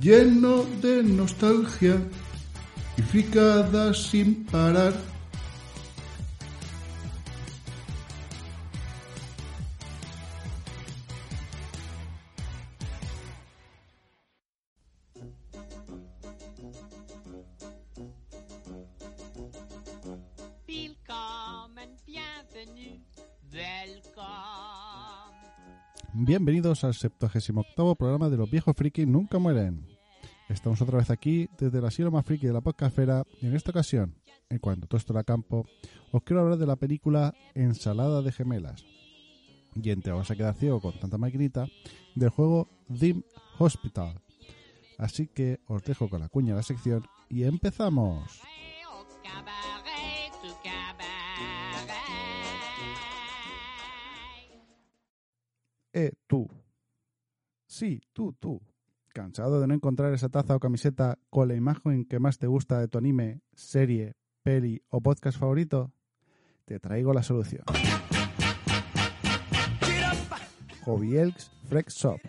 lleno de nostalgia y fricadas sin parar. Bienvenidos al 78 programa de Los Viejos Friki Nunca Mueren. Estamos otra vez aquí desde el asilo más friki de la podcastfera y en esta ocasión, en cuanto todo esto era campo, os quiero hablar de la película Ensalada de Gemelas. Y entre vamos a quedar ciego con tanta maquinita, del juego Dim Hospital. Así que os dejo con la cuña de la sección y empezamos. Eh, tú. Sí, tú, tú. ¿Cansado de no encontrar esa taza o camiseta con la imagen que más te gusta de tu anime, serie, peli o podcast favorito? Te traigo la solución. Hobby Elks Frex Shop.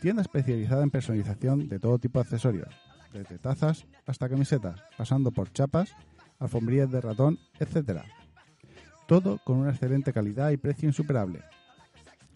Tienda especializada en personalización de todo tipo de accesorios, desde tazas hasta camisetas, pasando por chapas, alfombrillas de ratón, etc. Todo con una excelente calidad y precio insuperable.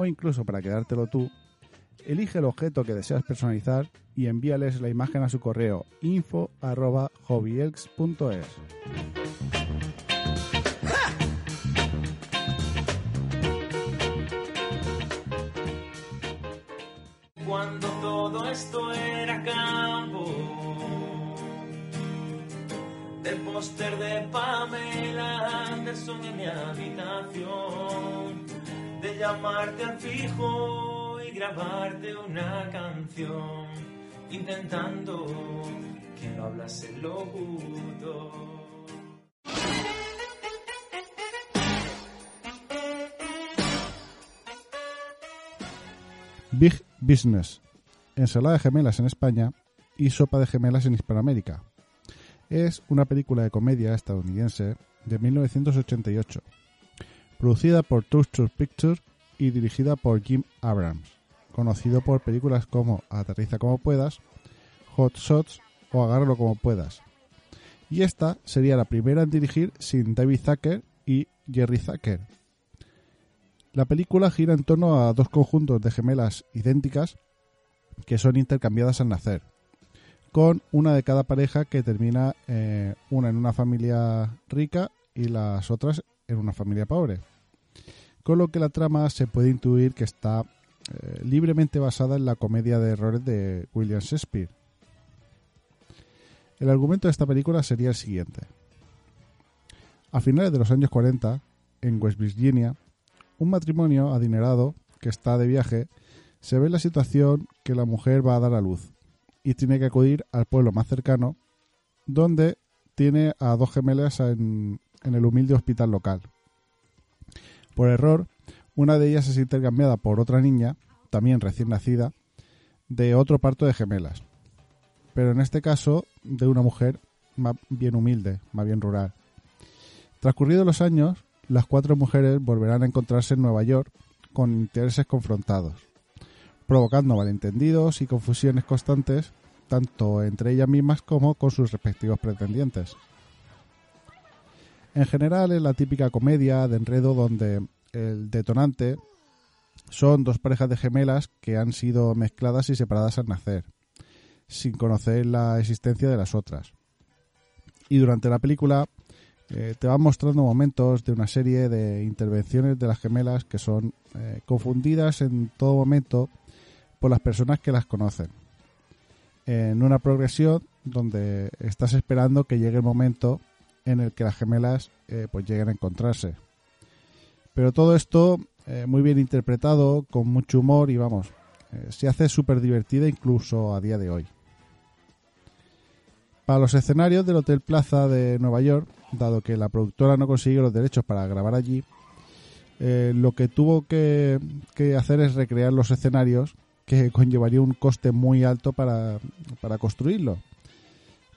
o incluso para quedártelo tú, elige el objeto que deseas personalizar y envíales la imagen a su correo info@hobbyelks.es. cuando todo esto era campo. Del póster de Pamela Anderson en mi habitación. Llamarte al fijo y grabarte una canción. Intentando que no hablase locutor. Big Business, ensalada de gemelas en España y sopa de gemelas en Hispanoamérica. Es una película de comedia estadounidense de 1988, producida por Touchstone Pictures y dirigida por Jim Abrams, conocido por películas como Aterriza como puedas, Hot Shots o Agárralo como puedas. Y esta sería la primera en dirigir sin David Zucker y Jerry Zucker, la película gira en torno a dos conjuntos de gemelas idénticas que son intercambiadas al nacer, con una de cada pareja que termina eh, una en una familia rica y las otras en una familia pobre. Con lo que la trama se puede intuir que está eh, libremente basada en la comedia de errores de William Shakespeare. El argumento de esta película sería el siguiente. A finales de los años 40, en West Virginia, un matrimonio adinerado que está de viaje se ve en la situación que la mujer va a dar a luz y tiene que acudir al pueblo más cercano donde tiene a dos gemelas en, en el humilde hospital local. Por error, Una de ellas es intercambiada por otra niña, también recién nacida, de otro parto de gemelas. Pero en este caso de una mujer más bien humilde, más bien rural. Transcurridos los años, las cuatro mujeres volverán a encontrarse en Nueva York con intereses confrontados, provocando malentendidos y confusiones constantes tanto entre ellas mismas como con sus respectivos pretendientes. En general es la típica comedia de enredo donde el detonante son dos parejas de gemelas que han sido mezcladas y separadas al nacer, sin conocer la existencia de las otras. Y durante la película eh, te van mostrando momentos de una serie de intervenciones de las gemelas que son eh, confundidas en todo momento por las personas que las conocen. En una progresión donde estás esperando que llegue el momento en el que las gemelas eh, pues lleguen a encontrarse. Pero todo esto eh, muy bien interpretado, con mucho humor y vamos, eh, se hace súper divertida incluso a día de hoy. Para los escenarios del Hotel Plaza de Nueva York, dado que la productora no consiguió los derechos para grabar allí, lo que tuvo que, hacer es recrear los escenarios que conllevaría un coste muy alto para, para construirlo.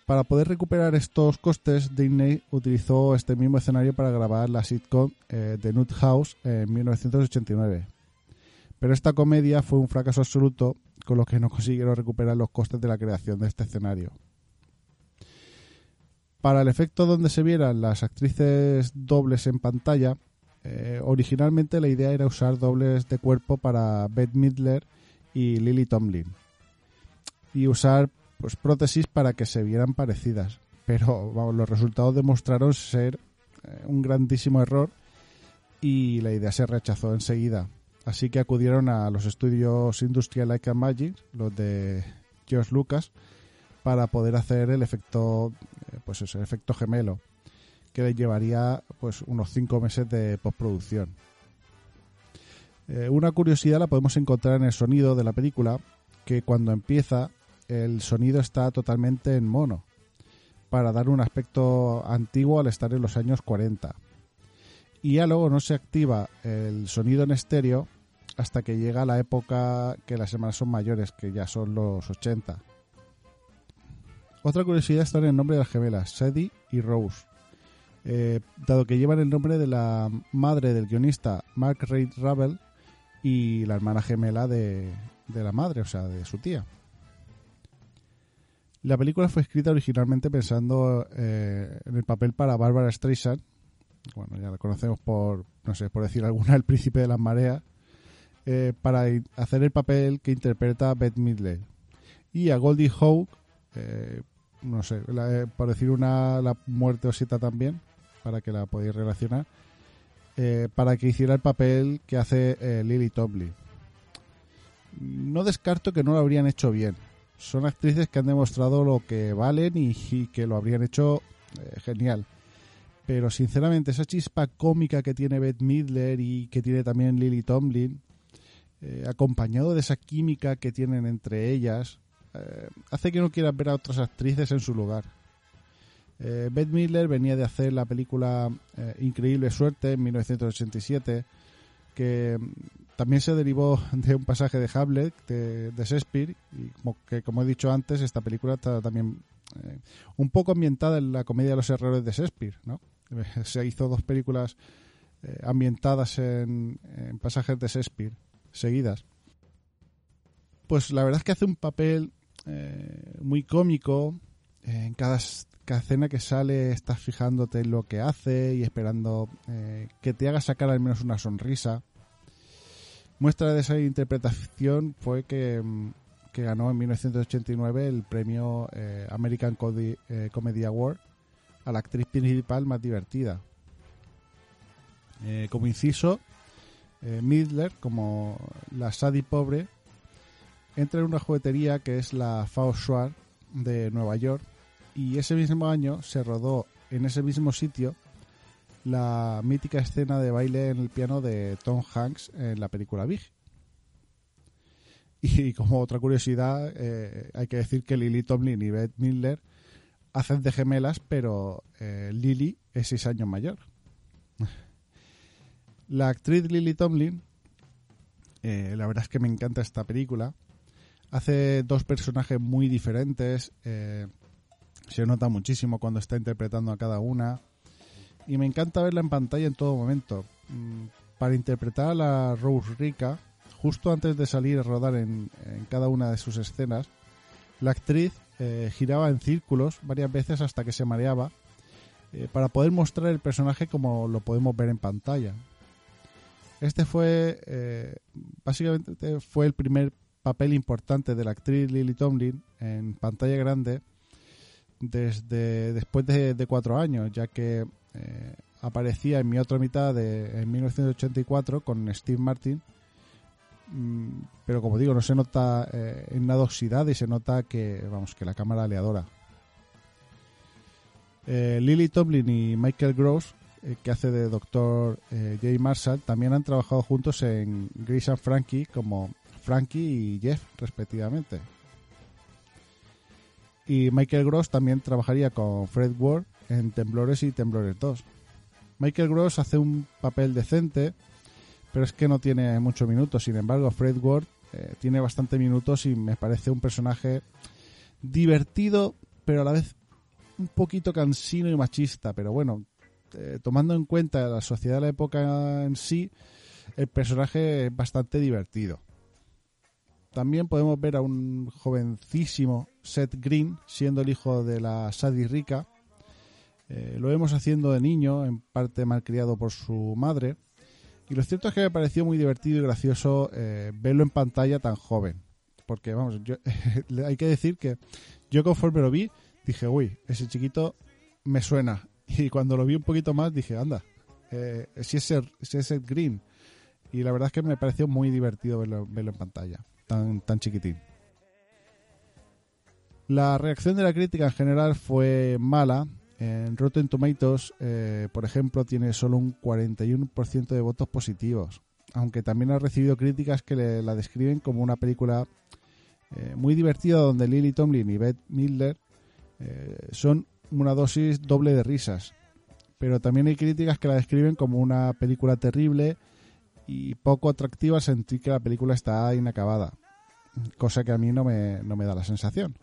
Para poder recuperar estos costes, Disney utilizó este mismo escenario para grabar la sitcom eh, The Nut House en 1989. Pero esta comedia fue un fracaso absoluto, con lo que no consiguieron recuperar los costes de la creación de este escenario. Para el efecto donde se vieran las actrices dobles en pantalla, eh, originalmente la idea era usar dobles de cuerpo para Bette Midler y Lily Tomlin y usar pues prótesis para que se vieran parecidas. Pero vamos, los resultados demostraron ser eh, un grandísimo error y la idea se rechazó enseguida. Así que acudieron a los estudios Industrial Light and Magic, los de George Lucas, para poder hacer el efecto, eh, pues ese efecto gemelo, que le llevaría pues unos cinco meses de postproducción. Eh, una curiosidad la podemos encontrar en el sonido de la película, que cuando empieza el sonido está totalmente en mono, para dar un aspecto antiguo al estar en los años 40. Y ya luego no se activa el sonido en estéreo hasta que llega la época que las semanas son mayores, que ya son los 80. Otra curiosidad está en el nombre de las gemelas, Sadie y Rose. Eh, dado que llevan el nombre de la madre del guionista Mark Reid Ravel y la hermana gemela de, de la madre, o sea, de su tía. La película fue escrita originalmente pensando eh, en el papel para Barbara Streisand. Bueno, ya la conocemos por, no sé, por decir alguna, el príncipe de las mareas. Eh, para hacer el papel que interpreta a Bette Midler. Y a Goldie Hawn, eh, no sé, la- por decir una, la muerte osita también, para que la podáis relacionar, eh, para que hiciera el papel que hace eh, Lily Tomlin. No descarto que no lo habrían hecho bien. Son actrices que han demostrado lo que valen y, que lo habrían hecho eh, genial. Pero sinceramente, esa chispa cómica que tiene Bette Midler y que tiene también Lily Tomlin, eh, acompañado de esa química que tienen entre ellas, eh, hace que no quieras ver a otras actrices en su lugar. Bette Midler venía de hacer la película Increíble Suerte en 1987, que también se derivó de un pasaje de Hamlet de, Shakespeare, y como, que como he dicho antes, esta película está también eh, un poco ambientada en la comedia de los errores de Shakespeare, ¿no? Se hizo dos películas eh, ambientadas en, en pasajes de Shakespeare seguidas. Pues la verdad es que hace un papel eh, muy cómico. Eh, en cada, escena que sale estás fijándote en lo que hace y esperando que te haga sacar al menos una sonrisa. Muestra de esa interpretación fue que, mm, que ganó en 1989 el premio eh, American eh, Comedy Award a la actriz principal más divertida. Eh, como inciso, Midler, como la Sadie pobre, entra en una juguetería que es la Faust de Nueva York y ese mismo año se rodó en ese mismo sitio la mítica escena de baile en el piano de Tom Hanks en la película Big. Y como otra curiosidad, eh, hay que decir que Lily Tomlin y Bette Midler hacen de gemelas, pero eh, Lily es seis años mayor. La actriz Lily Tomlin Eh, la verdad es que me encanta esta película. Hace dos personajes muy diferentes. se nota muchísimo cuando está interpretando a cada una. Y me encanta verla en pantalla en todo momento. Mm, Para interpretar a la Rose Rica, justo antes de salir a rodar en, cada una de sus escenas, la actriz eh, giraba en círculos varias veces hasta que se mareaba eh, para poder mostrar el personaje como lo podemos ver en pantalla. Este fue, eh, básicamente, fue el primer papel importante de la actriz Lily Tomlin en pantalla grande desde después de, de cuatro años, ya que eh, aparecía en mi otra mitad de, en 1984 con Steve Martin, Mm, pero como digo, no se nota eh, en nada oxidada y se nota que, vamos, que la cámara le adora. Eh, Lily Tomlin y Michael Gross, que hace de Dr. Jay Marshall, también han trabajado juntos en Grace and Frankie como Frankie y Jeff, respectivamente. Y Michael Gross también trabajaría con Fred Ward en Temblores y Temblores 2. Michael Gross hace un papel decente, pero es que no tiene muchos minutos. Sin embargo, Fred Ward eh, tiene bastante minutos y me parece un personaje divertido, pero a la vez un poquito cansino y machista. Pero bueno, eh, tomando en cuenta la sociedad de la época en sí, el personaje es bastante divertido. También podemos ver a un jovencísimo Seth Green siendo el hijo de la Sadie Rica. Eh, lo vemos haciendo de niño, en parte malcriado por su madre. Y lo cierto es que me pareció muy divertido y gracioso eh, verlo en pantalla tan joven. Porque, vamos, yo, hay que decir que yo conforme lo vi, dije, uy, ese chiquito me suena. Y cuando lo vi un poquito más, dije, anda, eh, si, es Seth, si es Seth Green. Y la verdad es que me pareció muy divertido verlo, verlo en pantalla, tan, tan chiquitín. La reacción de la crítica en general fue mala. En Rotten Tomatoes, eh, por ejemplo, tiene solo un 41% de votos positivos, aunque también ha recibido críticas que le- la describen como una película eh, muy divertida donde Lily Tomlin y Beth Midler eh, son una dosis doble de risas. Pero también hay críticas que la describen como una película terrible y poco atractiva al sentir que la película está inacabada, cosa que a mí no me, no me da la sensación.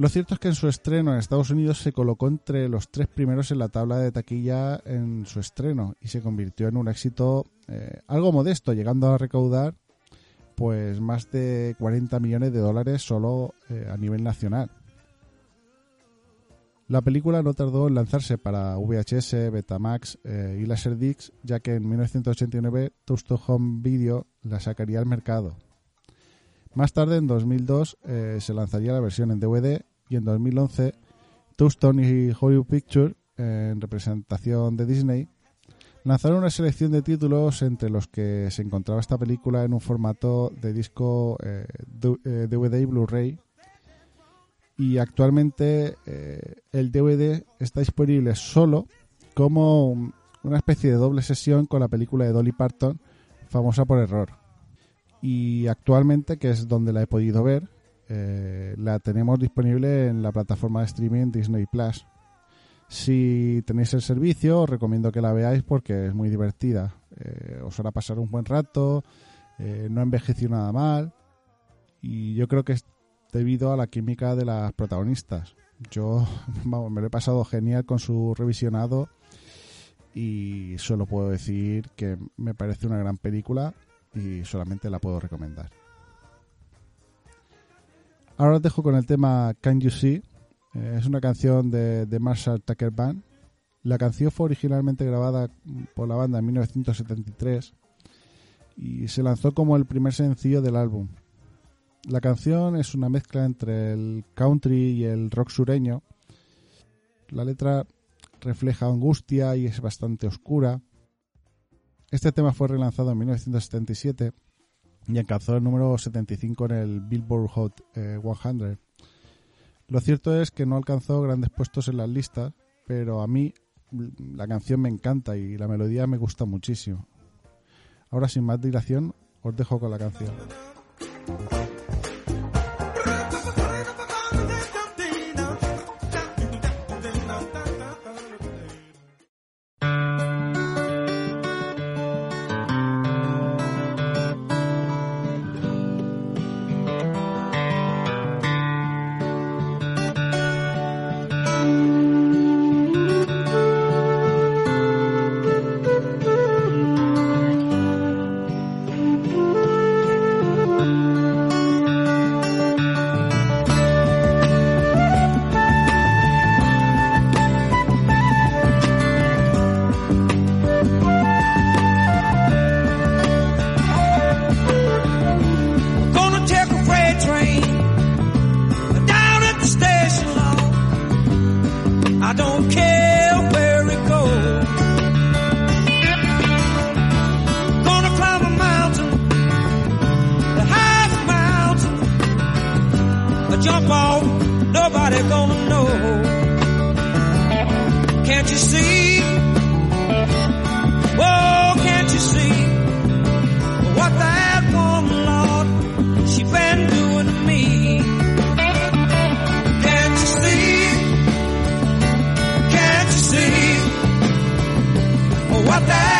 Lo cierto es que en su estreno en Estados Unidos se colocó entre los tres primeros en la tabla de taquilla en su estreno y se convirtió en un éxito eh, algo modesto, llegando a recaudar pues más de 40 millones de dólares solo eh, a nivel nacional. La película no tardó en lanzarse para VHS, Betamax eh, y Laserdisc, ya que en 1989 Touchstone Home Video la sacaría al mercado. Más tarde, en 2002, eh, se lanzaría la versión en DVD y en 2011 Touchstone y Hollywood Pictures, en representación de Disney, lanzaron una selección de títulos entre los que se encontraba esta película en un formato de disco eh, du- eh, DVD y Blu-ray. Y actualmente eh, el DVD está disponible solo como un- una especie de doble sesión con la película de Dolly Parton, famosa por error. Y actualmente, que es donde la he podido ver, eh, la tenemos disponible en la plataforma de streaming Disney Plus. Si tenéis el servicio, os recomiendo que la veáis porque es muy divertida. Eh, os hará pasar un buen rato, eh, no envejeció nada mal. Y yo creo que es debido a la química de las protagonistas. Yo me lo he pasado genial con su revisionado y solo puedo decir que me parece una gran película y solamente la puedo recomendar. Ahora os dejo con el tema Can You See. Eh, es una canción de, de Marshall Tucker Band. La canción fue originalmente grabada por la banda en 1973 y se lanzó como el primer sencillo del álbum. La canción es una mezcla entre el country y el rock sureño. La letra refleja angustia y es bastante oscura. Este tema fue relanzado en 1977 y alcanzó el número 75 en el Billboard Hot eh, 100. Lo cierto es que no alcanzó grandes puestos en las listas, pero a mí la canción me encanta y la melodía me gusta muchísimo. Ahora sin más dilación os dejo con la canción. nothing.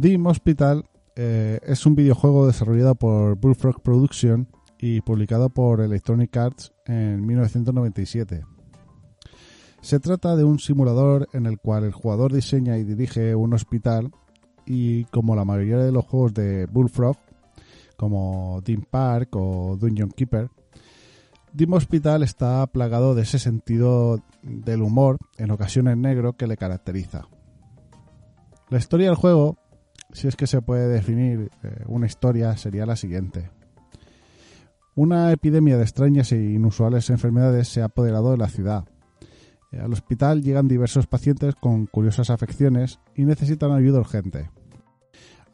Dim Hospital eh, es un videojuego desarrollado por Bullfrog Production y publicado por Electronic Arts en 1997. Se trata de un simulador en el cual el jugador diseña y dirige un hospital y como la mayoría de los juegos de Bullfrog, como Dim Park o Dungeon Keeper, Dim Hospital está plagado de ese sentido del humor, en ocasiones negro, que le caracteriza. La historia del juego si es que se puede definir eh, una historia, sería la siguiente. Una epidemia de extrañas e inusuales enfermedades se ha apoderado de la ciudad. Eh, al hospital llegan diversos pacientes con curiosas afecciones y necesitan ayuda urgente.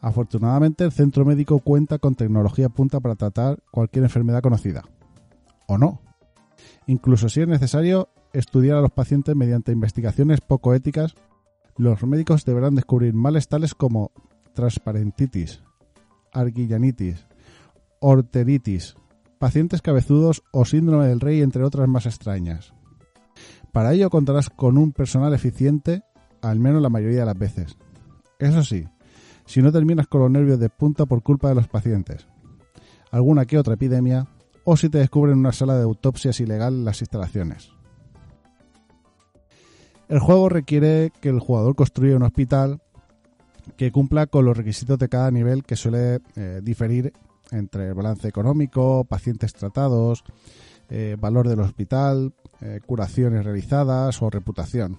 Afortunadamente el centro médico cuenta con tecnología punta para tratar cualquier enfermedad conocida. O no. Incluso si es necesario estudiar a los pacientes mediante investigaciones poco éticas, los médicos deberán descubrir males tales como transparentitis, arguillanitis, orteritis, pacientes cabezudos o síndrome del rey, entre otras más extrañas. Para ello contarás con un personal eficiente, al menos la mayoría de las veces. Eso sí, si no terminas con los nervios de punta por culpa de los pacientes, alguna que otra epidemia, o si te descubren una sala de autopsias ilegal en las instalaciones. El juego requiere que el jugador construya un hospital que cumpla con los requisitos de cada nivel que suele eh, diferir entre el balance económico, pacientes tratados, eh, valor del hospital, eh, curaciones realizadas o reputación.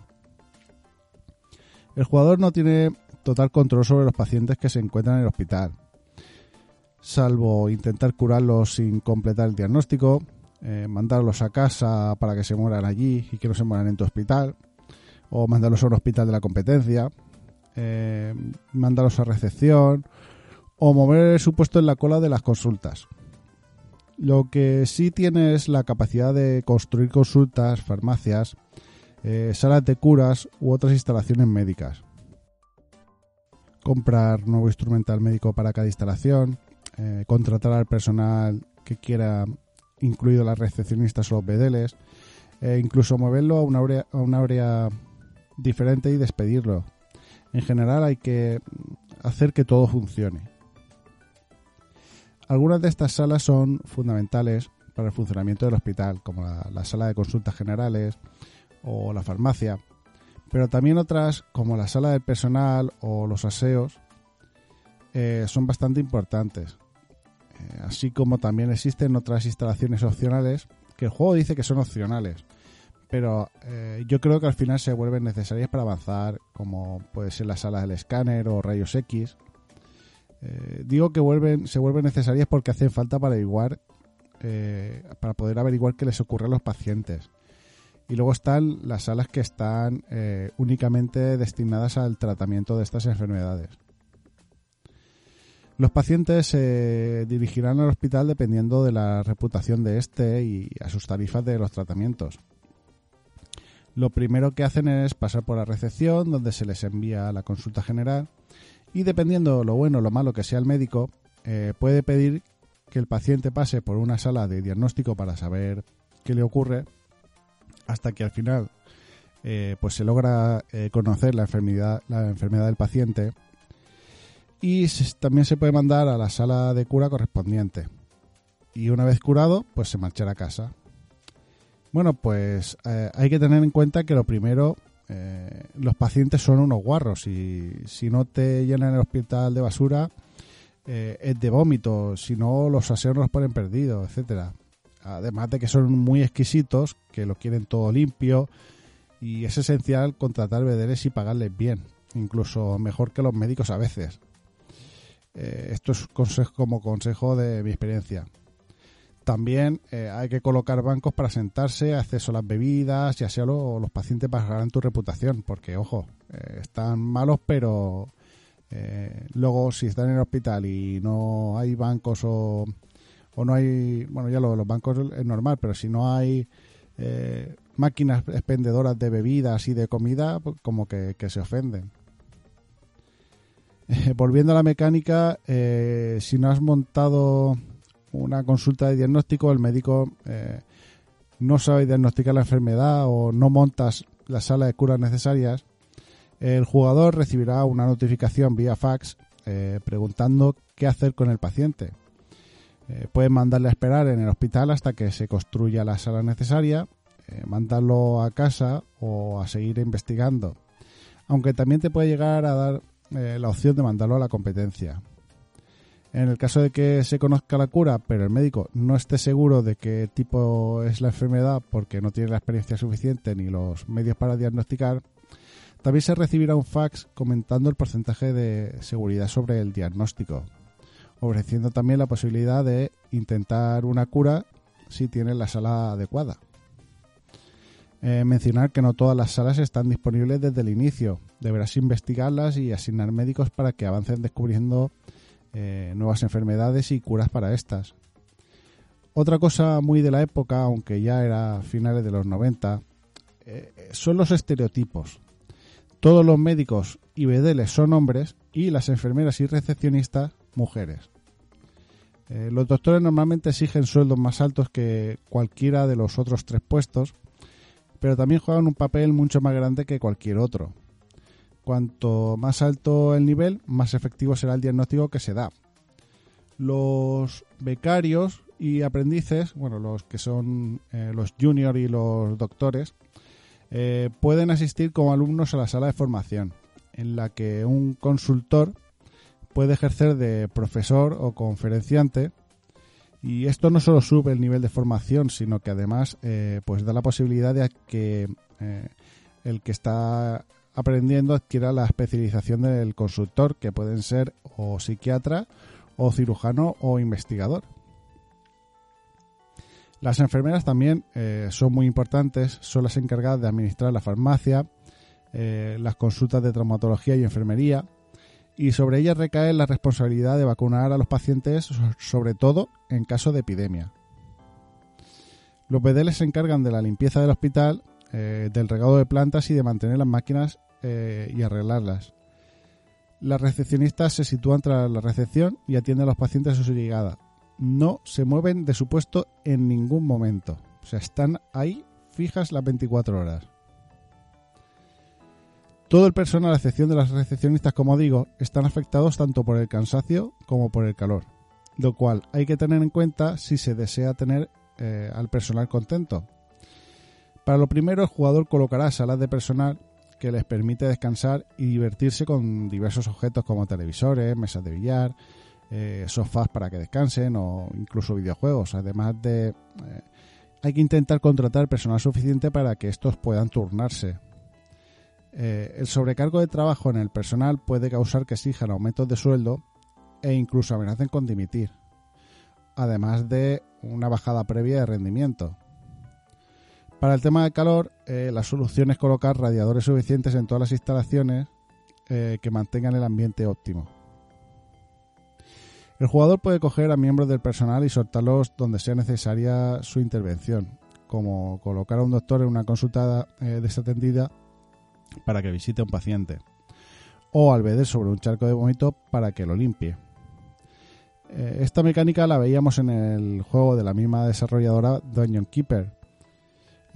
El jugador no tiene total control sobre los pacientes que se encuentran en el hospital, salvo intentar curarlos sin completar el diagnóstico, mandarlos a casa para que se mueran allí y que no se mueran en tu hospital, o mandarlos a un hospital de la competencia, eh, mandarlos a recepción, o mover su puesto en la cola de las consultas. Lo que sí tiene es la capacidad de construir consultas, farmacias, eh, salas de curas u otras instalaciones médicas. Comprar nuevo instrumental médico para cada instalación, eh, contratar al personal que quiera, incluido las recepcionistas o los bedeles, e incluso moverlo a una a una área diferente y despedirlo. En general hay que hacer que todo funcione. Algunas de estas salas son fundamentales para el funcionamiento del hospital, como la, la sala de consultas generales o la farmacia, pero también otras, como la sala del personal o los aseos, eh, son bastante importantes. Eh, así como también existen otras instalaciones opcionales que el juego dice que son opcionales, pero eh, yo creo que al final se vuelven necesarias para avanzar, como puede ser la sala del escáner o rayos X. Eh, digo que vuelven, se vuelven necesarias porque hacen falta para averiguar, eh, para poder averiguar qué les ocurre a los pacientes. Y luego están las salas que están únicamente destinadas al tratamiento de estas enfermedades. Los pacientes se dirigirán al hospital dependiendo de la reputación de este y a sus tarifas de los tratamientos. Lo primero que hacen es pasar por la recepción, donde se les envía la consulta general, y dependiendo lo bueno o lo malo que sea el médico, eh, puede pedir que el paciente pase por una sala de diagnóstico para saber qué le ocurre, hasta que al final eh, pues se logra eh, conocer la enfermedad, la enfermedad del paciente y también se puede mandar a la sala de cura correspondiente. Y una vez curado, pues se marchará a casa. Bueno, pues eh, hay que tener en cuenta que lo primero, eh, los pacientes son unos guarros y si no te llenan el hospital de basura, eh, es de vómito, si no los aseos nos ponen perdidos, etcétera. Además de que son muy exquisitos, que lo quieren todo limpio y es esencial contratar bedeles y pagarles bien, incluso mejor que los médicos a veces. Esto es consejo, como consejo de mi experiencia. También eh, hay que colocar bancos para sentarse, acceso a las bebidas y así lo- los pacientes bajarán tu reputación, porque ojo, eh, están malos, pero eh, luego si están en el hospital y no hay bancos o, o no hay, bueno ya lo los bancos es normal, pero si no hay eh, máquinas expendedoras de bebidas y de comida, pues como que, se ofenden. Volviendo a la mecánica, si no has montado una consulta de diagnóstico, el médico eh, no sabe diagnosticar la enfermedad o no montas la sala de curas necesarias, el jugador recibirá una notificación vía fax eh, preguntando qué hacer con el paciente. Eh, pueden mandarle a esperar en el hospital hasta que se construya la sala necesaria, eh, mandarlo a casa o a seguir investigando. Aunque también te puede llegar a dar la opción de mandarlo a la competencia. En el caso de que se conozca la cura, pero el médico no esté seguro de qué tipo es la enfermedad porque no tiene la experiencia suficiente ni los medios para diagnosticar, también se recibirá un fax comentando el porcentaje de seguridad sobre el diagnóstico, ofreciendo también la posibilidad de intentar una cura si tiene la sala adecuada. Eh, mencionar que no todas las salas están disponibles desde el inicio. Deberás investigarlas y asignar médicos para que avancen descubriendo eh, nuevas enfermedades y curas para estas. Otra cosa muy de la época, aunque ya era finales de los 90, eh, son los estereotipos. Todos los médicos y bedeles son hombres y las enfermeras y recepcionistas mujeres. Eh, los doctores normalmente exigen sueldos más altos que cualquiera de los otros tres puestos, pero también juegan un papel mucho más grande que cualquier otro. Cuanto más alto el nivel, más efectivo será el diagnóstico que se da. Los becarios y aprendices, bueno, los que son eh, los junior y los doctores, eh, pueden asistir como alumnos a la sala de formación, en la que un consultor puede ejercer de profesor o conferenciante y esto no solo sube el nivel de formación, sino que además eh, pues da la posibilidad de que el que está aprendiendo adquiera la especialización del consultor, que pueden ser o psiquiatra, o cirujano, o investigador. Las enfermeras también eh, son muy importantes, son las encargadas de administrar la farmacia, las consultas de traumatología y enfermería, y sobre ellas recae la responsabilidad de vacunar a los pacientes, sobre todo en caso de epidemia. Los bedeles se encargan de la limpieza del hospital, eh, del regado de plantas y de mantener las máquinas eh, y arreglarlas. Las recepcionistas se sitúan tras la recepción y atienden a los pacientes a su llegada. No se mueven de su puesto en ningún momento. O sea, están ahí fijas las 24 horas. Todo el personal, a excepción de las recepcionistas, como digo, están afectados tanto por el cansancio como por el calor, lo cual hay que tener en cuenta si se desea tener eh, al personal contento. Para lo primero, el jugador colocará salas de personal que les permite descansar y divertirse con diversos objetos como televisores, mesas de billar, eh, sofás para que descansen o incluso videojuegos. Además de... Eh, hay que intentar contratar personal suficiente para que estos puedan turnarse eh, el sobrecargo de trabajo en el personal puede causar que exijan aumentos de sueldo e incluso amenacen con dimitir, además de una bajada previa de rendimiento. Para el tema del calor, eh, la solución es colocar radiadores suficientes en todas las instalaciones eh, que mantengan el ambiente óptimo. El jugador puede coger a miembros del personal y soltarlos donde sea necesaria su intervención, como colocar a un doctor en una consulta desatendida para que visite a un paciente, o al beber sobre un charco de vómito para que lo limpie. Eh, esta mecánica la veíamos en el juego de la misma desarrolladora Dungeon Keeper.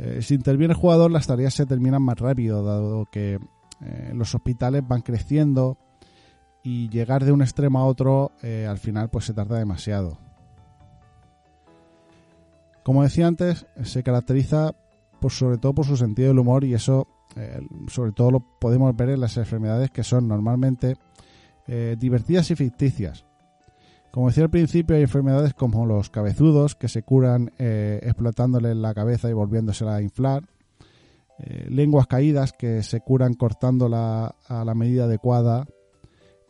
Eh, si interviene el jugador, las tareas se terminan más rápido, dado que eh, los hospitales van creciendo y llegar de un extremo a otro al final pues se tarda demasiado. Como decía antes, se caracteriza por, sobre todo por su sentido del humor y eso eh, sobre todo lo podemos ver en las enfermedades que son normalmente eh, divertidas y ficticias. Como decía al principio, hay enfermedades como los cabezudos que se curan eh, explotándole la cabeza y volviéndosela a inflar. lenguas caídas que se curan cortándola a la medida adecuada.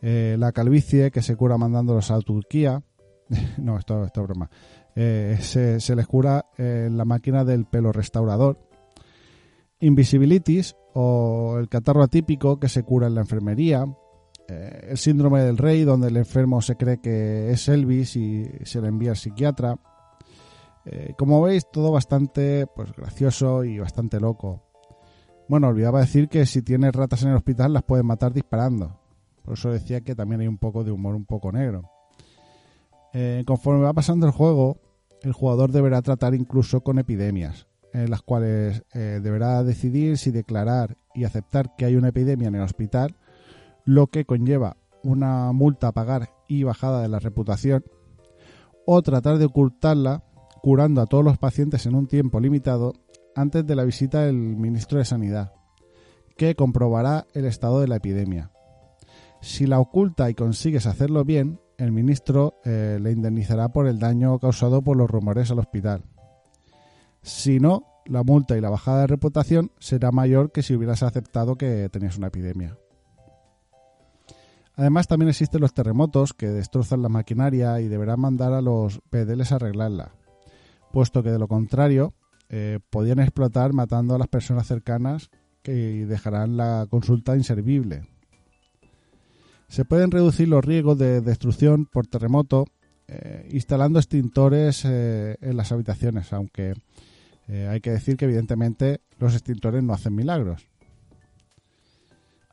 la calvicie que se cura mandándolos a Turquía. no, esto es broma. Se, se, les cura la máquina del pelo restaurador invisibilitis o el catarro atípico que se cura en la enfermería, eh, el síndrome del rey donde el enfermo se cree que es Elvis y se le envía al psiquiatra. Eh, como veis, todo bastante pues gracioso y bastante loco. Bueno, olvidaba decir que si tienes ratas en el hospital las puedes matar disparando. Por eso decía que también hay un poco de humor un poco negro. Eh, conforme va pasando el juego, el jugador deberá tratar incluso con epidemias, en las cuales deberá decidir si declarar y aceptar que hay una epidemia en el hospital, lo que conlleva una multa a pagar y bajada de la reputación, o tratar de ocultarla curando a todos los pacientes en un tiempo limitado antes de la visita del ministro de Sanidad, que comprobará el estado de la epidemia. Si la oculta y consigues hacerlo bien, el ministro eh, le indemnizará por el daño causado por los rumores al hospital. Si no, la multa y la bajada de reputación será mayor que si hubieras aceptado que tenías una epidemia. Además, también existen los terremotos que destrozan la maquinaria y deberán mandar a los PDLs a arreglarla, puesto que de lo contrario eh, podrían explotar matando a las personas cercanas que dejarán la consulta inservible. Se pueden reducir los riesgos de destrucción por terremoto eh, instalando extintores eh, en las habitaciones, aunque eh, hay que decir que evidentemente los extintores no hacen milagros.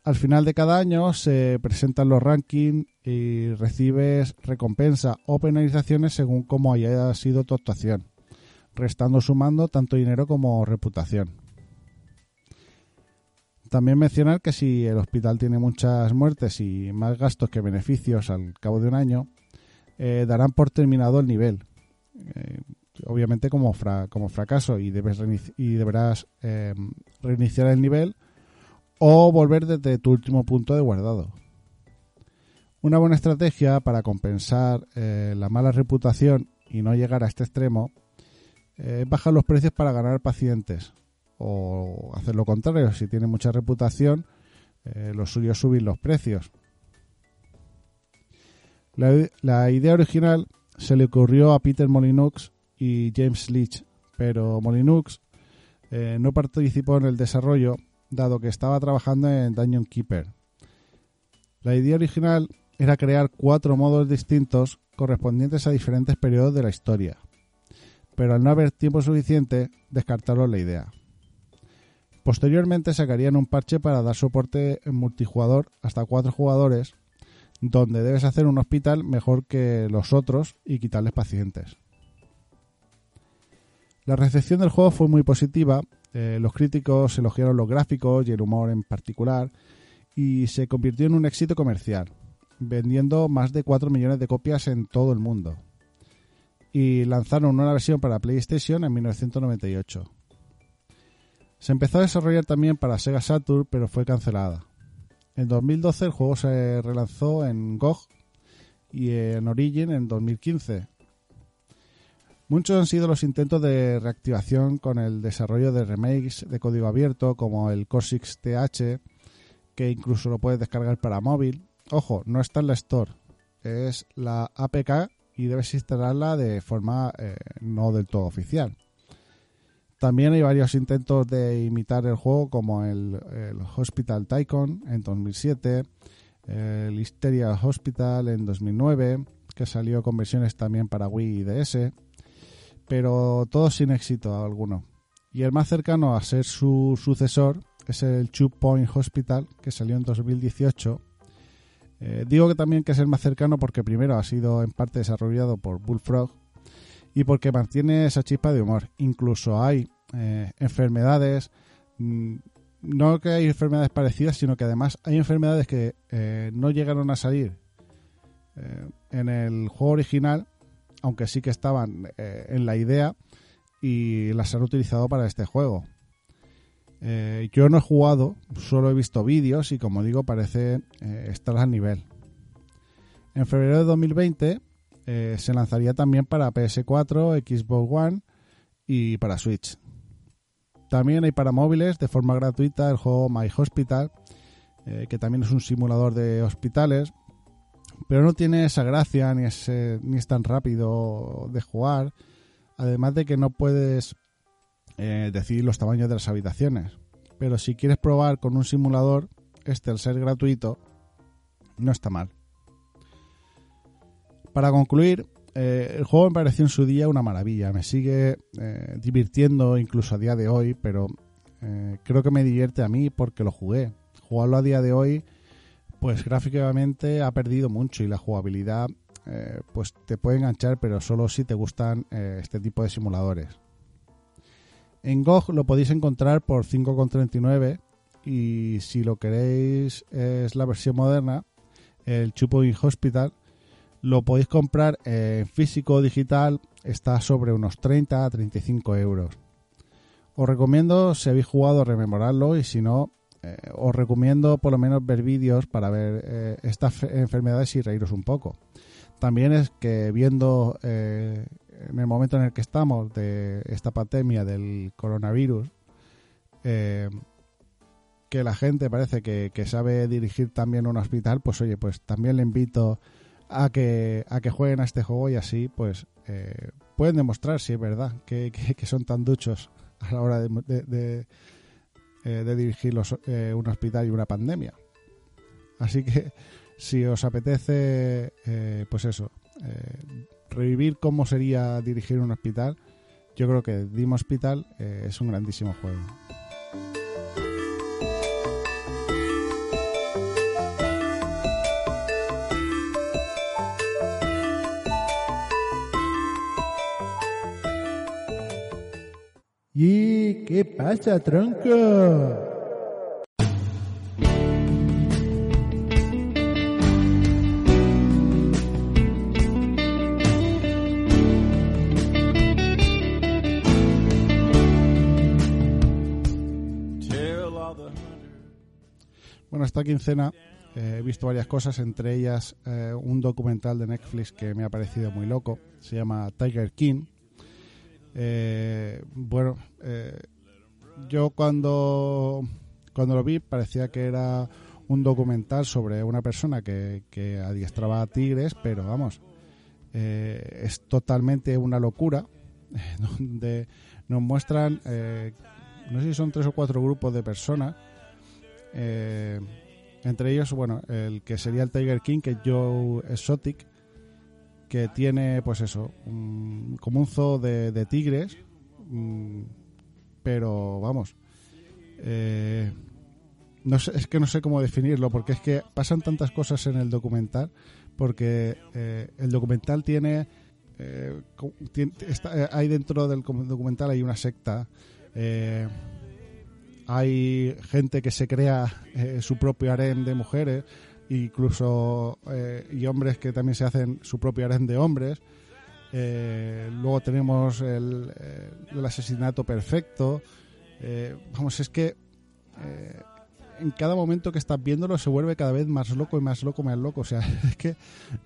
Al final de cada año se presentan los rankings y recibes recompensa o penalizaciones según cómo haya sido tu actuación, restando sumando tanto dinero como reputación. También mencionar que si el hospital tiene muchas muertes y más gastos que beneficios al cabo de un año, eh, darán por terminado el nivel. Eh, obviamente como, como fracaso y, debes y deberás eh, reiniciar el nivel o volver desde tu último punto de guardado. Una buena estrategia para compensar eh, la mala reputación y no llegar a este extremo eh, es bajar los precios para ganar pacientes o hacer lo contrario, si tiene mucha reputación, eh, lo suyo es subir los precios. La, idea original se le ocurrió a Peter Molyneux y James Leach, pero Molyneux eh, no participó en el desarrollo dado que estaba trabajando en Dungeon Keeper. La idea original era crear cuatro modos distintos correspondientes a diferentes periodos de la historia, pero al no haber tiempo suficiente descartaron la idea. Posteriormente sacarían un parche para dar soporte en multijugador hasta cuatro jugadores, donde debes hacer un hospital mejor que los otros y quitarles pacientes. La recepción del juego fue muy positiva, eh, los críticos elogiaron los gráficos y el humor en particular, y se convirtió en un éxito comercial, vendiendo más de 4 millones de copias en todo el mundo. Y lanzaron una versión para PlayStation en 1998. Se empezó a desarrollar también para Sega Saturn, pero fue cancelada. En 2012 el juego se relanzó en GOG y en Origin en 2015. Muchos han sido los intentos de reactivación con el desarrollo de remakes de código abierto como el Cortex TH, que incluso lo puedes descargar para móvil. Ojo, no está en la Store, es la APK y debes instalarla de forma eh, no del todo oficial. También hay varios intentos de imitar el juego, como el, el Hospital Tycoon en 2007, el Hysteria Hospital en 2009, que salió con versiones también para Wii y DS, pero todos sin éxito alguno. Y el más cercano a ser su sucesor es el Two Point Hospital, que salió en 2018. Eh, digo que también que es el más cercano porque primero ha sido en parte desarrollado por Bullfrog y porque mantiene esa chispa de humor. Incluso hay eh, enfermedades, mm, no que hay enfermedades parecidas, sino que además hay enfermedades que eh, no llegaron a salir en el juego original, aunque sí que estaban eh, en la idea y las han utilizado para este juego. Eh, yo no he jugado, solo he visto vídeos y como digo parece eh, estar al nivel. En febrero de 2020 eh, se lanzaría también para PS4, Xbox One y para Switch. También hay para móviles de forma gratuita el juego My Hospital, que también es un simulador de hospitales, pero no tiene esa gracia ni es, ni es tan rápido de jugar, además de que no puedes eh, decidir los tamaños de las habitaciones. Pero si quieres probar con un simulador, este al ser gratuito, no está mal. Para concluir, eh, el juego me pareció en su día una maravilla. Me sigue eh, divirtiendo incluso a día de hoy, pero eh, creo que me divierte a mí porque lo jugué. Jugarlo a día de hoy, pues gráficamente ha perdido mucho y la jugabilidad eh, pues te puede enganchar, pero solo si te gustan eh, este tipo de simuladores. En GOG lo podéis encontrar por 5,39 y si lo queréis es la versión moderna, el Chupoin Hospital, lo podéis comprar en físico o digital, está sobre unos 30 a 35 euros. Os recomiendo, si habéis jugado, rememorarlo y si no, eh, os recomiendo por lo menos ver vídeos para ver eh, estas fe- enfermedades y reíros un poco. También es que viendo eh, en el momento en el que estamos de esta pandemia del coronavirus, eh, que la gente parece que, sabe dirigir también un hospital, pues oye, pues también le invito a que, a que jueguen a este juego y así pues pueden demostrar si es verdad que, que- que son tan duchos a la hora de, eh, de dirigir los, eh, un hospital y una pandemia. Así que si os apetece, eh, pues eso, eh, revivir cómo sería dirigir un hospital, yo creo que Dim Hospital es un grandísimo juego. ¿Y ¿Qué pasa, tronco? Bueno, esta quincena eh, he visto varias cosas, entre ellas eh, un documental de Netflix que me ha parecido muy loco, se llama Tiger King. Eh, bueno, eh, yo cuando, cuando lo vi parecía que era un documental sobre una persona que, que adiestraba a tigres, pero vamos, eh, es totalmente una locura, donde nos muestran, eh, no sé si son tres o cuatro grupos de personas, eh, entre ellos, bueno, el que sería el Tiger King, que es Joe Exotic, que tiene, pues eso, como un zoo de, de tigres, mm, pero vamos, eh, no sé, es que no sé cómo definirlo, porque es que pasan tantas cosas en el documental, porque eh, el documental tiene, eh, eh, hay dentro del documental hay una secta, eh, hay gente que se crea eh, su propio harén de mujeres, incluso eh, y hombres que también se hacen su propio harén de hombres. Eh, luego tenemos el, eh, asesinato perfecto. Eh, vamos, es que eh, en cada momento que estás viéndolo se vuelve cada vez más loco y más loco, más loco. O sea, es que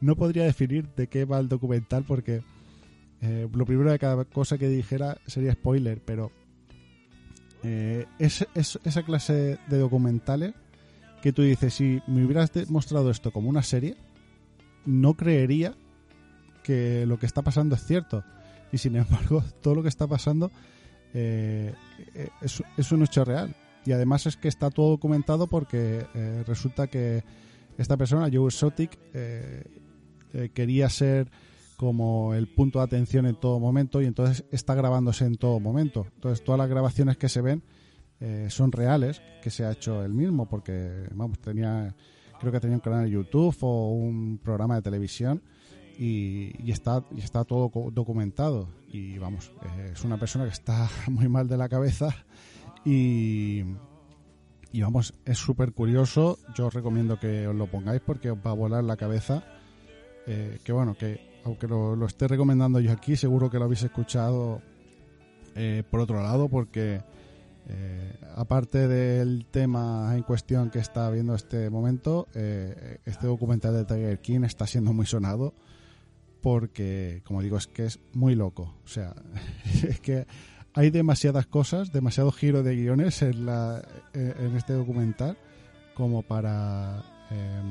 no podría definir de qué va el documental porque lo primero de cada cosa que dijera sería spoiler, pero es, es esa clase de documentales que tú dices, si me hubieras mostrado esto como una serie, no creería que lo que está pasando es cierto. Y sin embargo, todo lo que está pasando eh, eh, es, un hecho real. Y además es que está todo documentado porque eh, resulta que esta persona, Joe Exotic, eh, quería ser como el punto de atención en todo momento y entonces está grabándose en todo momento. Entonces todas las grabaciones que se ven son reales, que se ha hecho él mismo, porque vamos, tenía, creo que tenía un canal de YouTube o un programa de televisión y, y está, y está todo documentado. Y vamos, eh, es una persona que está muy mal de la cabeza y, vamos, es súper curioso. Yo os recomiendo que os lo pongáis porque os va a volar la cabeza. Eh, que bueno, que aunque lo, esté recomendando yo aquí, seguro que lo habéis escuchado eh, por otro lado, porque eh, aparte del tema en cuestión que está viendo este momento, este documental de Tiger King está siendo muy sonado porque, como digo, es que es muy loco. O sea, es que hay demasiadas cosas, demasiado giro de guiones en, la, eh, en este documental como para eh,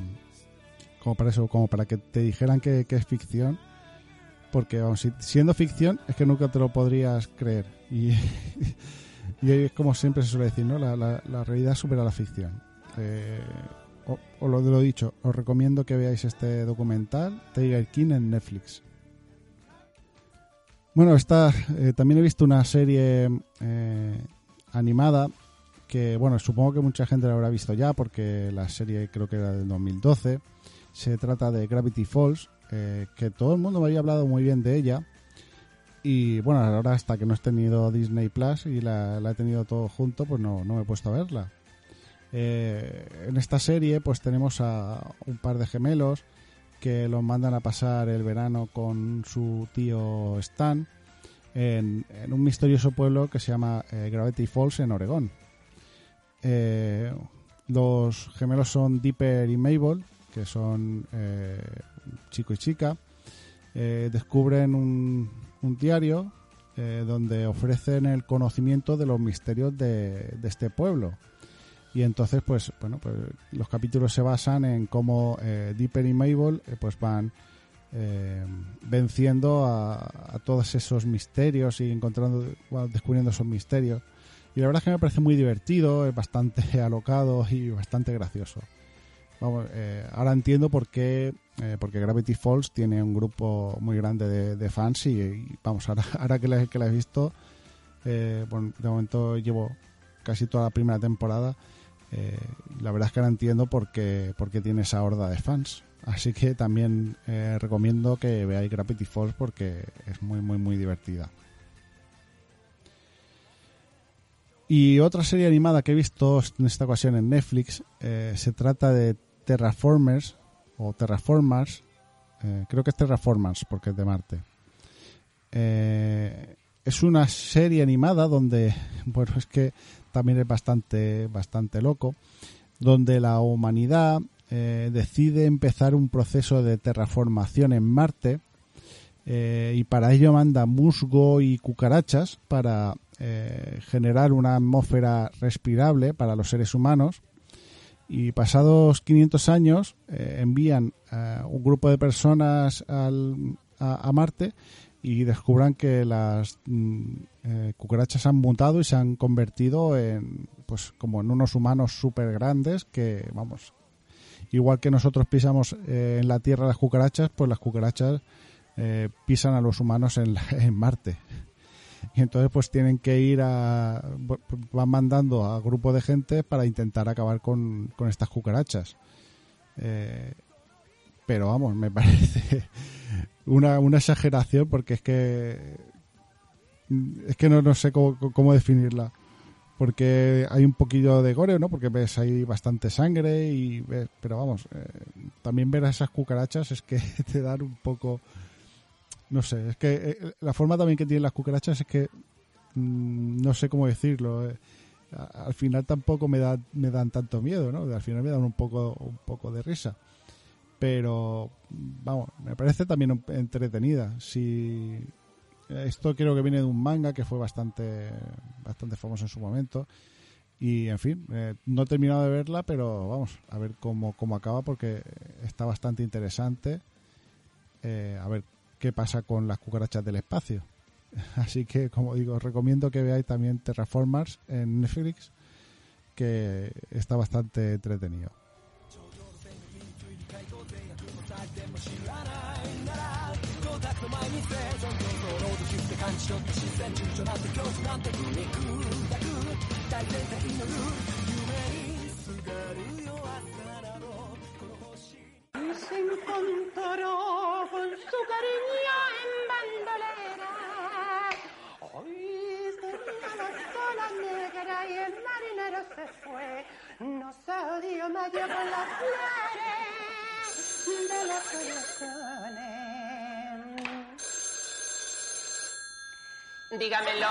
como para eso, como para que te dijeran que, que es ficción. Porque vamos, si- siendo ficción es que nunca te lo podrías creer. Y, y es como siempre se suele decir, ¿no? La, la- la realidad supera la ficción. Eh, o, lo de lo dicho, os recomiendo que veáis este documental, Tiger King en Netflix. Bueno, está, eh, también he visto una serie eh, animada que, bueno, supongo que mucha gente la habrá visto ya porque la serie creo que era del 2012. Se trata de Gravity Falls, eh, que todo el mundo me había hablado muy bien de ella. Y bueno, ahora hasta que no he tenido Disney Plus y la, la he tenido todo junto, pues no, no me he puesto a verla. Eh, en esta serie pues tenemos a un par de gemelos que los mandan a pasar el verano con su tío Stan en, un misterioso pueblo que se llama eh, Gravity Falls en Oregón. Eh, los gemelos son Dipper y Mabel, que son chico y chica. Descubren un, diario donde ofrecen el conocimiento de los misterios de este pueblo. Y entonces, pues, bueno, pues los capítulos se basan en cómo eh, Dipper y Mabel eh, pues van eh, venciendo a, todos esos misterios y encontrando, descubriendo esos misterios. Y la verdad es que me parece muy divertido, es bastante alocado y bastante gracioso. Vamos, eh, ahora entiendo por qué, eh, porque Gravity Falls tiene un grupo muy grande de, fans y, vamos, ahora, ahora que, la, que la he visto, bueno, de momento llevo casi toda la primera temporada, eh, la verdad es que ahora entiendo por qué, por qué tiene esa horda de fans. Así que también eh, recomiendo que veáis Gravity Falls porque es muy, muy, muy divertida. Y otra serie animada que he visto en esta ocasión en Netflix eh, se trata de Terraformers o Terraformers. creo que es Terraformers porque es de Marte. Es una serie animada donde, bueno, es que también es bastante, bastante loco, donde la humanidad eh, decide empezar un proceso de terraformación en Marte eh, y para ello manda musgo y cucarachas para eh, generar una atmósfera respirable para los seres humanos. Y pasados 500 años envían un grupo de personas al- a Marte y descubran que las mm, eh, cucarachas han mutado y se han convertido en pues como en unos humanos súper grandes que vamos igual que nosotros pisamos eh, en la Tierra las cucarachas pues las cucarachas eh, pisan a los humanos en, la- en Marte. Y entonces pues tienen que ir a van mandando a grupos de gente para intentar acabar con, con estas cucarachas. Eh, pero vamos me parece una, una exageración porque es que es que no, no sé cómo, cómo definirla porque hay un poquillo de gore, ¿no? Porque ves ahí bastante sangre y ves, pero vamos, eh, también ver a esas cucarachas es que te dan un poco no sé, es que eh, la forma también que tienen las cucarachas es que mm, no sé cómo decirlo. eh, al final tampoco me da me dan tanto miedo, ¿no? Al final me dan un poco un poco de risa. Pero vamos, me parece también entretenida. Si esto creo que viene de un manga que fue bastante bastante famoso en su momento y en fin, eh, no he terminado de verla, pero vamos, a ver cómo, cómo acaba porque está bastante interesante. Eh, a ver qué pasa con las cucarachas del espacio. Así que, como digo, os recomiendo que veáis también Terraformers en Netflix, que está bastante entretenido. Se encontró con su cariño en bandolera. Hoy tenía la sola negra y el marinero se fue. No se dio medio con las flores de las soluciones. Dígamelo.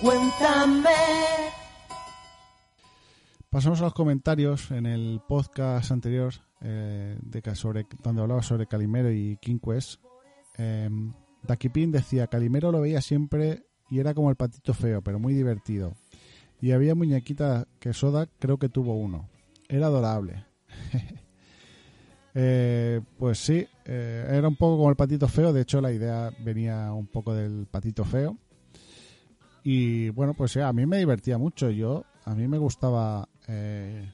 Cuéntame. Pasamos a los comentarios en el podcast anterior eh, de, sobre, donde hablaba sobre Calimero y King Quest. Eh, Dakipin decía, Calimero lo veía siempre y era como el patito feo, pero muy divertido. Y había muñequita que Soda creo que tuvo uno. Era adorable. Eh, pues sí, eh, era un poco como el patito feo. De hecho, la idea venía un poco del patito feo. Y bueno, pues a mí me divertía mucho. Yo, a mí me gustaba, eh,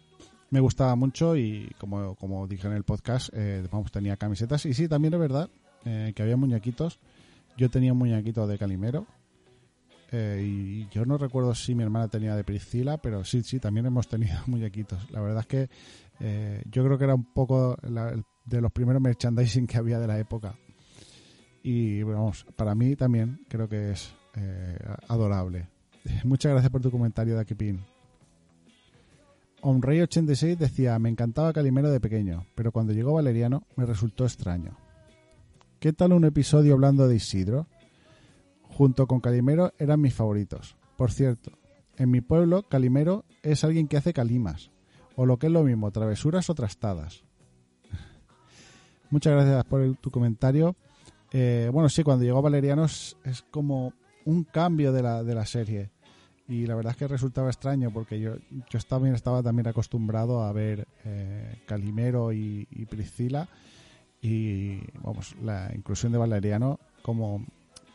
me gustaba mucho y como, como dije en el podcast, eh, vamos, tenía camisetas. Y sí, también es verdad que había muñequitos. Yo tenía un muñequito de Calimero. Eh, y yo no recuerdo si mi hermana tenía de Priscila, pero sí, sí, también hemos tenido muñequitos. La verdad es que eh, yo creo que era un poco de los primeros merchandising que había de la época. Y vamos, para mí también creo que es eh, adorable. Muchas gracias por tu comentario, Dakipin. Onrey86 decía, me encantaba Calimero de pequeño, pero cuando llegó Valeriano me resultó extraño. ¿Qué tal un episodio hablando de Isidro? Junto con Calimero eran mis favoritos. Por cierto, en mi pueblo Calimero es alguien que hace calimas, o lo que es lo mismo, travesuras o trastadas. Muchas gracias por el- tu comentario. Eh, bueno, sí, cuando llegó Valeriano es, como un cambio de la, de la serie. Y la verdad es que resultaba extraño porque yo, yo también estaba también acostumbrado a ver eh, Calimero y, y Priscila. Y vamos, la inclusión de Valeriano, como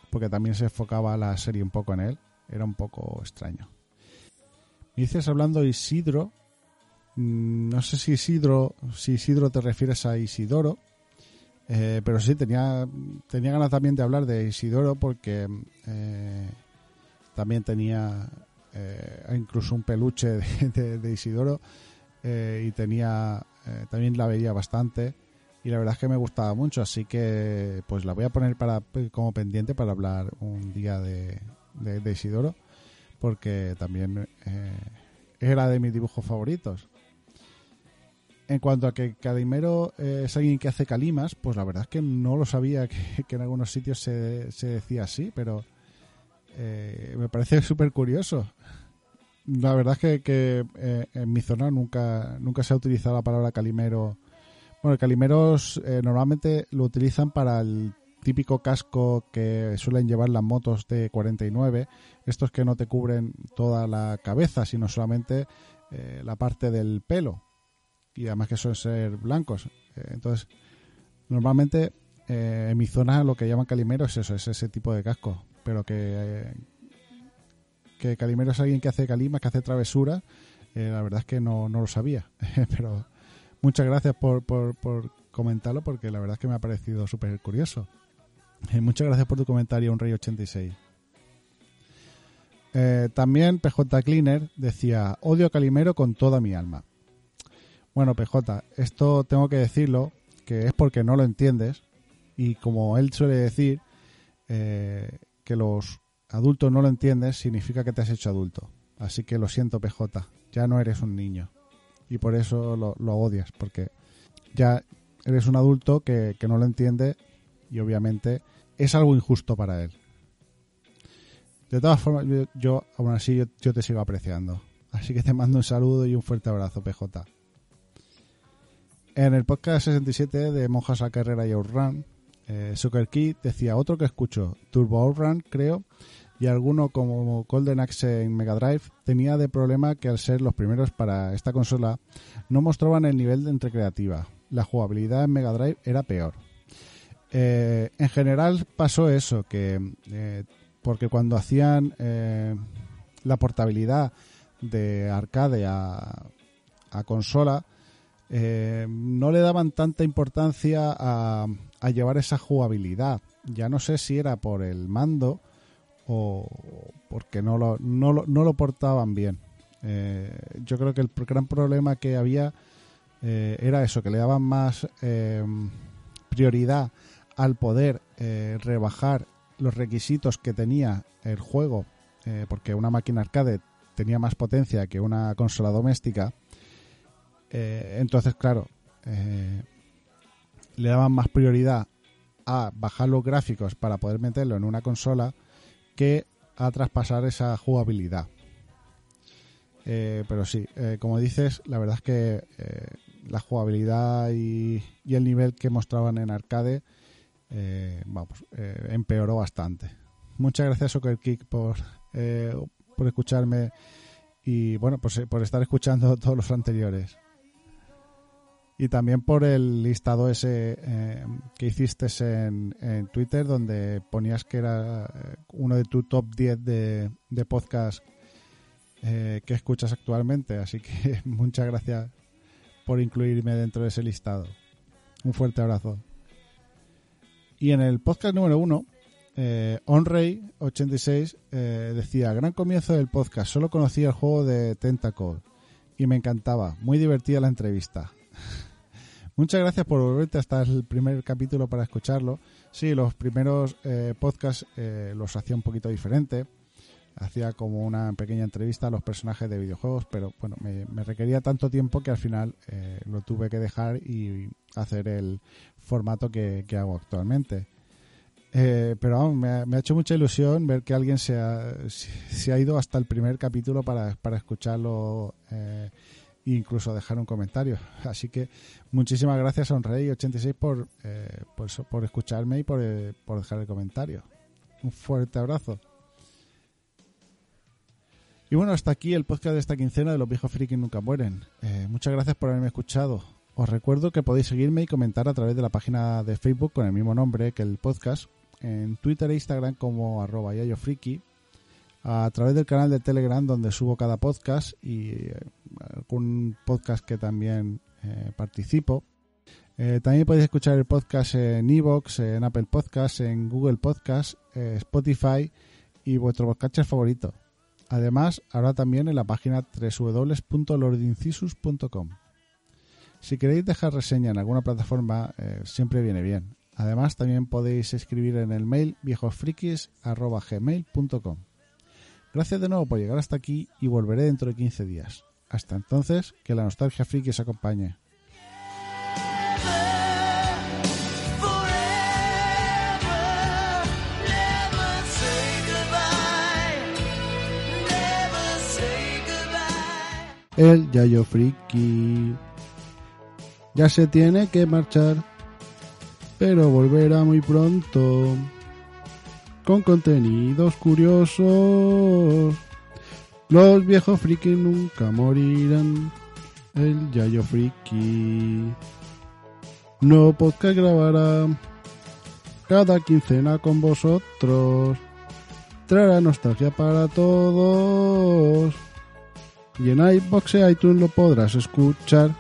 porque también se enfocaba la serie un poco en él, era un poco extraño. Me dices hablando de Isidro, mm, no sé si Isidro, si Isidro te refieres a Isidoro, eh, pero sí, tenía, tenía ganas también de hablar de Isidoro porque eh, también tenía eh, incluso un peluche de, de- Isidoro y tenía también la veía bastante y la verdad es que me gustaba mucho, así que pues la voy a poner para como pendiente para hablar un día de, de- Isidoro porque también eh, era de mis dibujos favoritos. En cuanto a que Calimero es alguien que hace calimas, pues la verdad es que no lo sabía que, que en algunos sitios se, se decía así, pero eh, me parece súper curioso. La verdad es que, que, eh, en mi zona nunca, nunca se ha utilizado la palabra calimero. Bueno, el calimero eh, normalmente lo utilizan para el típico casco que suelen llevar las motos de 49, estos que no te cubren toda la cabeza, sino solamente eh, la parte del pelo. Y además que suelen ser blancos. Eh, entonces, normalmente en mi zona lo que llaman calimero es eso, es ese tipo de casco. Pero que, eh, que calimero es alguien que hace calimas, que hace travesura, eh, la verdad es que no, no lo sabía. Pero muchas gracias por, por, por comentarlo porque la verdad es que me ha parecido súper curioso. Eh, muchas gracias por tu comentario, un rey 86. Eh, también PJ Cleaner decía, odio a Calimero con toda mi alma. Bueno, PJ, esto tengo que decirlo, que es porque no lo entiendes, y como él suele decir, eh, que los adultos no lo entiendes, significa que te has hecho adulto. Así que lo siento, PJ, ya no eres un niño. Y por eso lo, odias, porque ya eres un adulto que, que no lo entiende y obviamente es algo injusto para él. De todas formas, yo, aún así yo, te sigo apreciando. Así que te mando un saludo y un fuerte abrazo, PJ. En el podcast 67 de Monjas a Carrera y Outrun, eh, Sucker Kid decía otro que escucho, Turbo Outrun, creo, y alguno como Golden Axe en Mega Drive tenía de problema que al ser los primeros para esta consola no mostraban el nivel de entre creativa. La jugabilidad en Mega Drive era peor. Eh, en general pasó eso, que eh, porque cuando hacían eh, la portabilidad de arcade a, a consola, no le daban tanta importancia a, a, llevar esa jugabilidad. Ya no sé si era por el mando o porque no lo, no lo, no lo portaban bien. Eh, yo creo que el gran problema que había eh, era eso, que le daban más prioridad al poder rebajar los requisitos que tenía el juego, porque una máquina arcade tenía más potencia que una consola doméstica, eh, entonces, claro, eh, le daban más prioridad a bajar los gráficos para poder meterlo en una consola que a traspasar esa jugabilidad. Eh, pero sí, como dices, la verdad es que la jugabilidad y, y, el nivel que mostraban en arcade, vamos, empeoró bastante. Muchas gracias, Soccer Kick, por, por escucharme y bueno, pues, por estar escuchando todos los anteriores y también por el listado ese eh, que hiciste en, Twitter donde ponías que era eh, uno de tu top 10 de, de podcast eh, que escuchas actualmente. Así que muchas gracias por incluirme dentro de ese listado. Un fuerte abrazo. Y en el podcast número 1, eh, OnRay86 eh, decía, gran comienzo del podcast, solo conocía el juego de Tentacle y me encantaba, muy divertida la entrevista. Muchas gracias por volverte hasta el primer capítulo para escucharlo. Sí, los primeros eh, podcasts eh, los hacía un poquito diferente. Hacía como una pequeña entrevista a los personajes de videojuegos, pero bueno, me, requería tanto tiempo que al final eh, lo tuve que dejar y hacer el formato que, que hago actualmente. Eh, pero vamos, me, ha, me, ha, hecho mucha ilusión ver que alguien se ha, se ha ido hasta el primer capítulo para, para escucharlo eh, incluso dejar un comentario. Así que muchísimas gracias a Onrey86 por, eh, por, por, escucharme y por, eh, por dejar el comentario. Un fuerte abrazo. Y bueno, hasta aquí el podcast de esta quincena de los viejos frikis nunca mueren. Eh, muchas gracias por haberme escuchado. Os recuerdo que podéis seguirme y comentar a través de la página de Facebook con el mismo nombre que el podcast, en Twitter e Instagram como arroba yayofriki, a través del canal de Telegram donde subo cada podcast y eh, algún podcast que también eh, participo. Eh, también podéis escuchar el podcast en Evox, en Apple Podcasts, en Google Podcasts, Spotify y vuestro podcast favorito. Además, ahora también en la página www.lordincisus.com. Si queréis dejar reseña en alguna plataforma, siempre viene bien. Además, también podéis escribir en el mail viejosfrikis.gmail.com. Gracias de nuevo por llegar hasta aquí y volveré dentro de 15 días. Hasta entonces, que la nostalgia friki os acompañe. El Yayo Friki ya se tiene que marchar, pero volverá muy pronto con contenidos curiosos. Los viejos friki nunca morirán. El Yayo Friki. No podcast grabará cada quincena con vosotros. Traerá nostalgia para todos. Y en iBox e iTunes lo podrás escuchar.